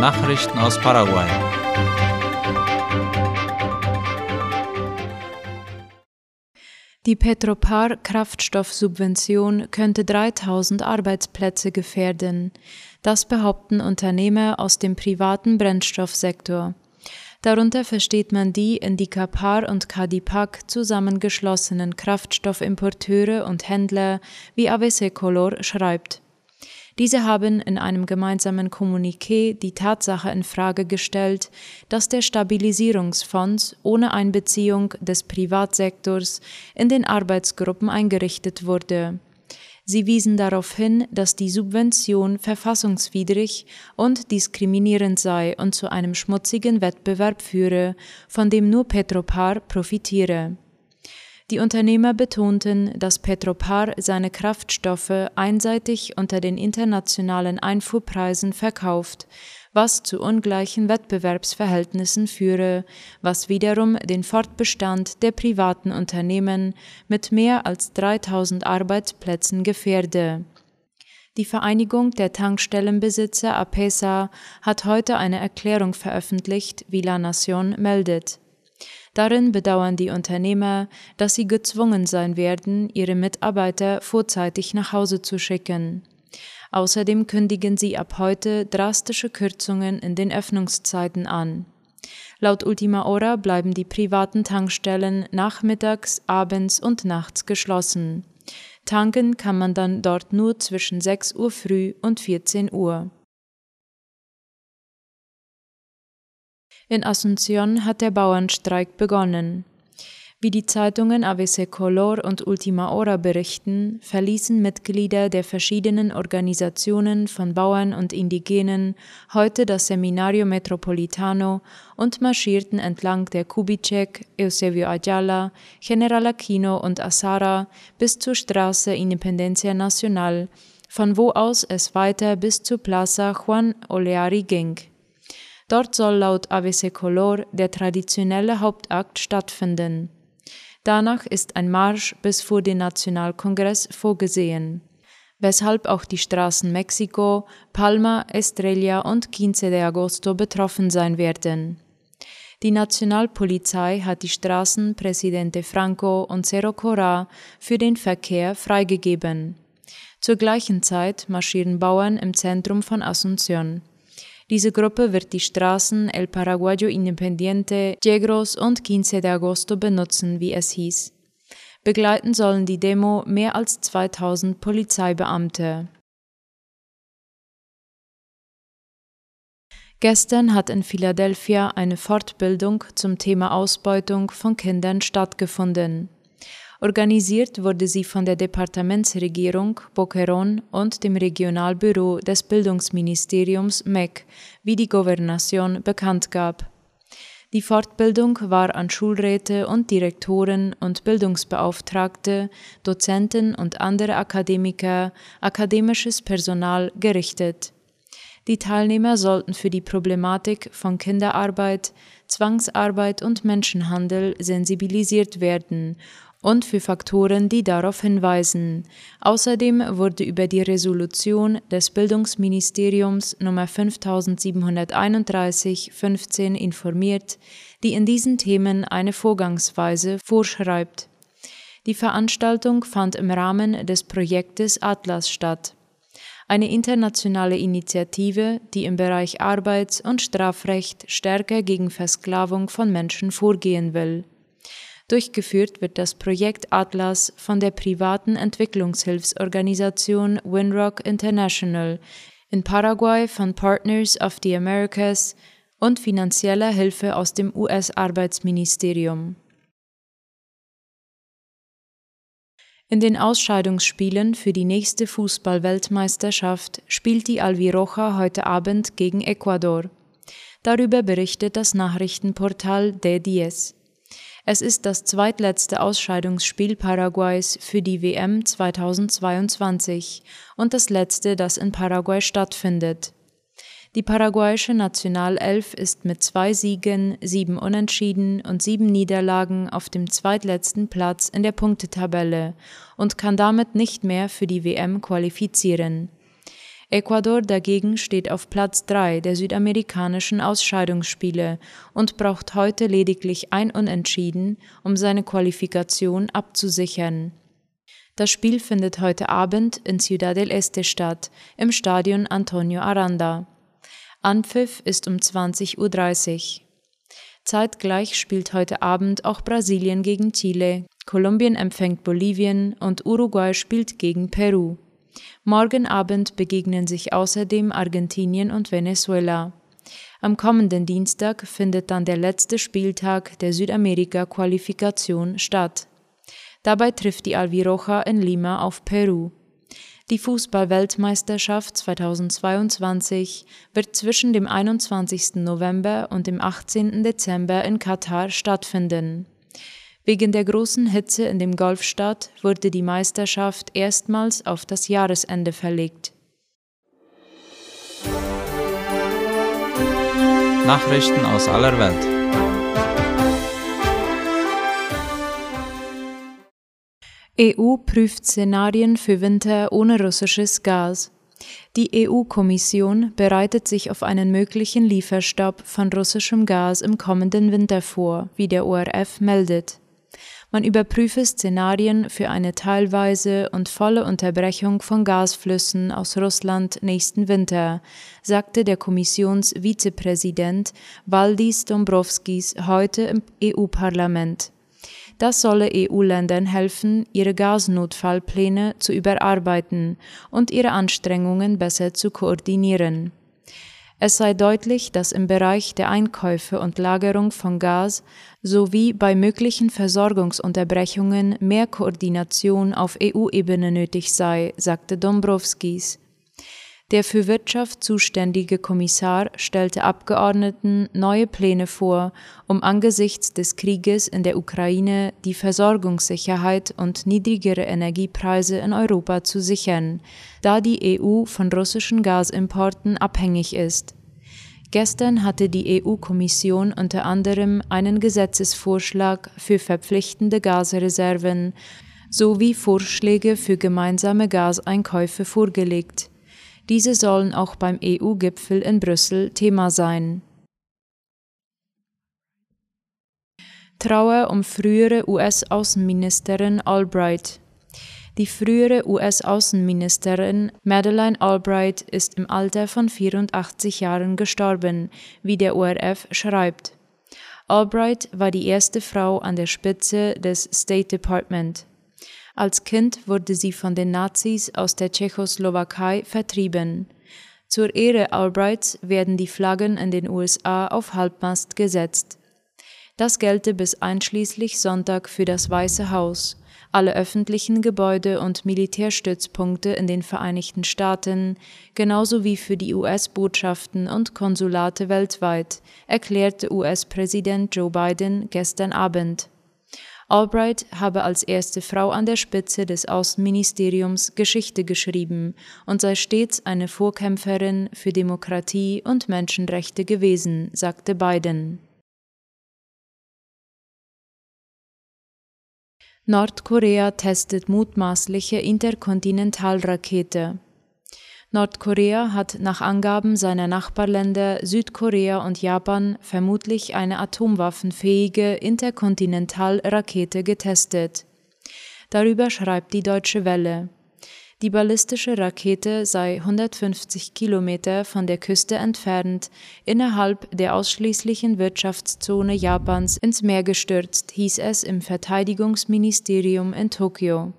Nachrichten aus Paraguay. Die Petropar-Kraftstoffsubvention könnte 3000 Arbeitsplätze gefährden. Das behaupten Unternehmer aus dem privaten Brennstoffsektor. Darunter versteht man die in die Kapar und Kadipak zusammengeschlossenen Kraftstoffimporteure und Händler, wie AVC Color schreibt. Diese haben in einem gemeinsamen Kommuniqué die Tatsache in Frage gestellt, dass der Stabilisierungsfonds ohne Einbeziehung des Privatsektors in den Arbeitsgruppen eingerichtet wurde. Sie wiesen darauf hin, dass die Subvention verfassungswidrig und diskriminierend sei und zu einem schmutzigen Wettbewerb führe, von dem nur Petropar profitiere. Die Unternehmer betonten, dass Petropar seine Kraftstoffe einseitig unter den internationalen Einfuhrpreisen verkauft, was zu ungleichen Wettbewerbsverhältnissen führe, was wiederum den Fortbestand der privaten Unternehmen mit mehr als 3000 Arbeitsplätzen gefährde. Die Vereinigung der Tankstellenbesitzer APESA hat heute eine Erklärung veröffentlicht, wie La Nation meldet. Darin bedauern die Unternehmer, dass sie gezwungen sein werden, ihre Mitarbeiter vorzeitig nach Hause zu schicken. Außerdem kündigen sie ab heute drastische Kürzungen in den Öffnungszeiten an. Laut Ultima Hora bleiben die privaten Tankstellen nachmittags, abends und nachts geschlossen. Tanken kann man dann dort nur zwischen 6 Uhr früh und 14 Uhr. In Asunción hat der Bauernstreik begonnen. Wie die Zeitungen ABC Color und Ultima Hora berichten, verließen Mitglieder der verschiedenen Organisationen von Bauern und Indigenen heute das Seminario Metropolitano und marschierten entlang der Kubitschek, Eusebio Ayala, General Aquino und Azara bis zur Straße Independencia Nacional, von wo aus es weiter bis zur Plaza Juan Oleari ging. Dort soll laut ABC Color der traditionelle Hauptakt stattfinden. Danach ist ein Marsch bis vor den Nationalkongress vorgesehen, weshalb auch die Straßen Mexiko, Palma, Estrella und 15 de Agosto betroffen sein werden. Die Nationalpolizei hat die Straßen Presidente Franco und Cerro Cora für den Verkehr freigegeben. Zur gleichen Zeit marschieren Bauern im Zentrum von Asunción. Diese Gruppe wird die Straßen El Paraguayo Independiente, Yegros und 15 de Agosto benutzen, wie es hieß. Begleiten sollen die Demo mehr als 2000 Polizeibeamte. Gestern hat in Philadelphia eine Fortbildung zum Thema Ausbeutung von Kindern stattgefunden. Organisiert wurde sie von der Departementsregierung Boquerón und dem Regionalbüro des Bildungsministeriums MEC, wie die Gouvernation bekannt gab. Die Fortbildung war an Schulräte und Direktoren und Bildungsbeauftragte, Dozenten und andere Akademiker, akademisches Personal gerichtet. Die Teilnehmer sollten für die Problematik von Kinderarbeit, Zwangsarbeit und Menschenhandel sensibilisiert werden und für Faktoren, die darauf hinweisen. Außerdem wurde über die Resolution des Bildungsministeriums Nummer 5731-15 informiert, die in diesen Themen eine Vorgangsweise vorschreibt. Die Veranstaltung fand im Rahmen des Projektes Atlas statt eine internationale Initiative, die im Bereich Arbeits- und Strafrecht stärker gegen Versklavung von Menschen vorgehen will. Durchgeführt wird das Projekt Atlas von der privaten Entwicklungshilfsorganisation Winrock International, in Paraguay von Partners of the Americas und finanzieller Hilfe aus dem US-Arbeitsministerium. In den Ausscheidungsspielen für die nächste Fußball-Weltmeisterschaft spielt die Alviroja heute Abend gegen Ecuador. Darüber berichtet das Nachrichtenportal D10. Es ist das zweitletzte Ausscheidungsspiel Paraguays für die WM 2022 und das letzte, das in Paraguay stattfindet. Die paraguayische Nationalelf ist mit zwei Siegen, sieben Unentschieden und sieben Niederlagen auf dem zweitletzten Platz in der Punktetabelle und kann damit nicht mehr für die WM qualifizieren. Ecuador dagegen steht auf Platz 3 der südamerikanischen Ausscheidungsspiele und braucht heute lediglich ein Unentschieden, um seine Qualifikation abzusichern. Das Spiel findet heute Abend in Ciudad del Este statt, im Stadion Antonio Aranda. Anpfiff ist um 20.30 Uhr. Zeitgleich spielt heute Abend auch Brasilien gegen Chile, Kolumbien empfängt Bolivien und Uruguay spielt gegen Peru. Morgen Abend begegnen sich außerdem Argentinien und Venezuela. Am kommenden Dienstag findet dann der letzte Spieltag der Südamerika-Qualifikation statt. Dabei trifft die Alviroja in Lima auf Peru. Die Fußball-Weltmeisterschaft 2022 wird zwischen dem 21. November und dem 18. Dezember in Katar stattfinden. Wegen der großen Hitze in dem Golfstaat wurde die Meisterschaft erstmals auf das Jahresende verlegt. Nachrichten aus aller Welt. EU prüft Szenarien für Winter ohne russisches Gas. Die EU-Kommission bereitet sich auf einen möglichen Lieferstopp von russischem Gas im kommenden Winter vor, wie der ORF meldet. Man überprüfe Szenarien für eine teilweise und volle Unterbrechung von Gasflüssen aus Russland nächsten Winter, sagte der Kommissionsvizepräsident Valdis Dombrovskis heute im EU-Parlament. Das solle EU-Ländern helfen, ihre Gasnotfallpläne zu überarbeiten und ihre Anstrengungen besser zu koordinieren. Es sei deutlich, dass im Bereich der Einkäufe und Lagerung von Gas sowie bei möglichen Versorgungsunterbrechungen mehr Koordination auf EU-Ebene nötig sei, sagte Dombrovskis. Der für Wirtschaft zuständige Kommissar stellte Abgeordneten neue Pläne vor, um angesichts des Krieges in der Ukraine die Versorgungssicherheit und niedrigere Energiepreise in Europa zu sichern, da die EU von russischen Gasimporten abhängig ist. Gestern hatte die EU-Kommission unter anderem einen Gesetzesvorschlag für verpflichtende Gasreserven sowie Vorschläge für gemeinsame Gaseinkäufe vorgelegt. Diese sollen auch beim EU-Gipfel in Brüssel Thema sein. Trauer um frühere US-Außenministerin Albright. Die frühere US-Außenministerin Madeleine Albright ist im Alter von 84 Jahren gestorben, wie der ORF schreibt. Albright war die erste Frau an der Spitze des State Department. Als Kind wurde sie von den Nazis aus der Tschechoslowakei vertrieben. Zur Ehre Albrights werden die Flaggen in den USA auf Halbmast gesetzt. Das gelte bis einschließlich Sonntag für das Weiße Haus, alle öffentlichen Gebäude und Militärstützpunkte in den Vereinigten Staaten, genauso wie für die US-Botschaften und Konsulate weltweit, erklärte US-Präsident Joe Biden gestern Abend. Albright habe als erste Frau an der Spitze des Außenministeriums Geschichte geschrieben und sei stets eine Vorkämpferin für Demokratie und Menschenrechte gewesen, sagte Biden. Nordkorea testet mutmaßliche Interkontinentalrakete. Nordkorea hat nach Angaben seiner Nachbarländer Südkorea und Japan vermutlich eine atomwaffenfähige Interkontinentalrakete getestet. Darüber schreibt die Deutsche Welle. Die ballistische Rakete sei 150 Kilometer von der Küste entfernt, innerhalb der ausschließlichen Wirtschaftszone Japans ins Meer gestürzt, hieß es im Verteidigungsministerium in Tokio.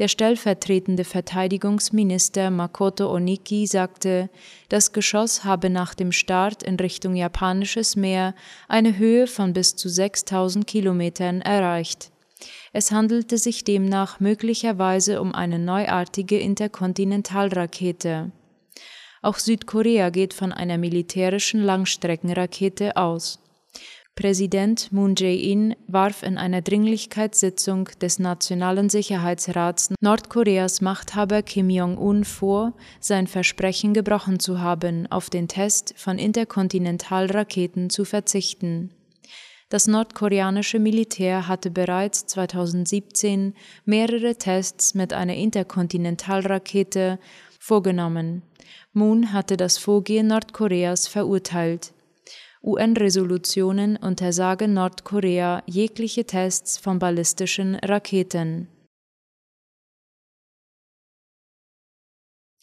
Der stellvertretende Verteidigungsminister Makoto Oniki sagte, das Geschoss habe nach dem Start in Richtung japanisches Meer eine Höhe von bis zu 6000 Kilometern erreicht. Es handelte sich demnach möglicherweise um eine neuartige Interkontinentalrakete. Auch Südkorea geht von einer militärischen Langstreckenrakete aus. Präsident Moon Jae-in warf in einer Dringlichkeitssitzung des Nationalen Sicherheitsrats Nordkoreas Machthaber Kim Jong-un vor, sein Versprechen gebrochen zu haben, auf den Test von Interkontinentalraketen zu verzichten. Das nordkoreanische Militär hatte bereits 2017 mehrere Tests mit einer Interkontinentalrakete vorgenommen. Moon hatte das Vorgehen Nordkoreas verurteilt. UN-Resolutionen untersagen Nordkorea jegliche Tests von ballistischen Raketen.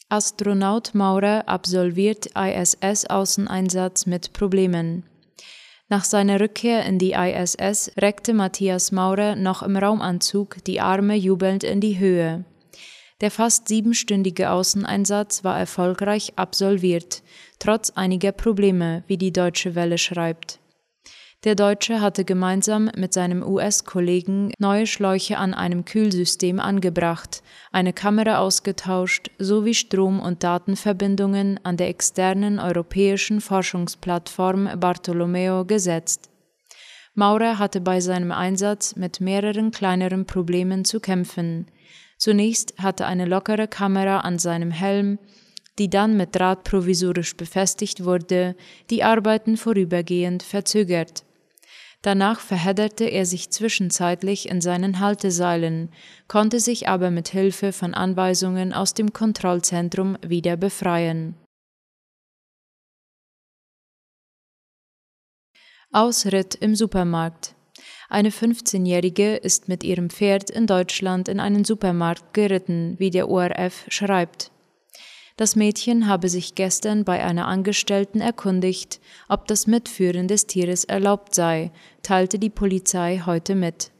Astronaut Maurer absolviert ISS-Außeneinsatz mit Problemen. Nach seiner Rückkehr in die ISS reckte Matthias Maurer noch im Raumanzug die Arme jubelnd in die Höhe. Der fast siebenstündige Außeneinsatz war erfolgreich absolviert, trotz einiger Probleme, wie die Deutsche Welle schreibt. Der Deutsche hatte gemeinsam mit seinem US-Kollegen neue Schläuche an einem Kühlsystem angebracht, eine Kamera ausgetauscht sowie Strom- und Datenverbindungen an der externen europäischen Forschungsplattform Bartolomeo gesetzt. Maurer hatte bei seinem Einsatz mit mehreren kleineren Problemen zu kämpfen. Zunächst hatte eine lockere Kamera an seinem Helm, die dann mit Draht provisorisch befestigt wurde, die Arbeiten vorübergehend verzögert. Danach verhedderte er sich zwischenzeitlich in seinen Halteseilen, konnte sich aber mit Hilfe von Anweisungen aus dem Kontrollzentrum wieder befreien. Ausritt im Supermarkt eine 15-Jährige ist mit ihrem Pferd in Deutschland in einen Supermarkt geritten, wie der ORF schreibt. Das Mädchen habe sich gestern bei einer Angestellten erkundigt, ob das Mitführen des Tieres erlaubt sei, teilte die Polizei heute mit.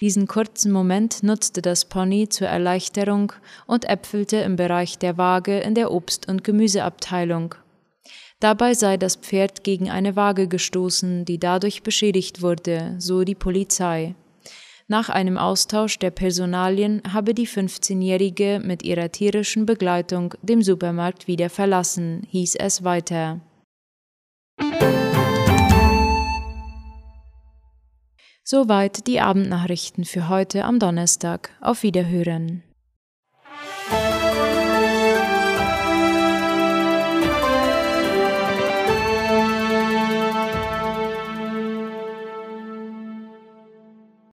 Diesen kurzen Moment nutzte das Pony zur Erleichterung und äpfelte im Bereich der Waage in der Obst- und Gemüseabteilung. Dabei sei das Pferd gegen eine Waage gestoßen, die dadurch beschädigt wurde, so die Polizei. Nach einem Austausch der Personalien habe die 15-Jährige mit ihrer tierischen Begleitung dem Supermarkt wieder verlassen, hieß es weiter. Soweit die Abendnachrichten für heute am Donnerstag. Auf Wiederhören.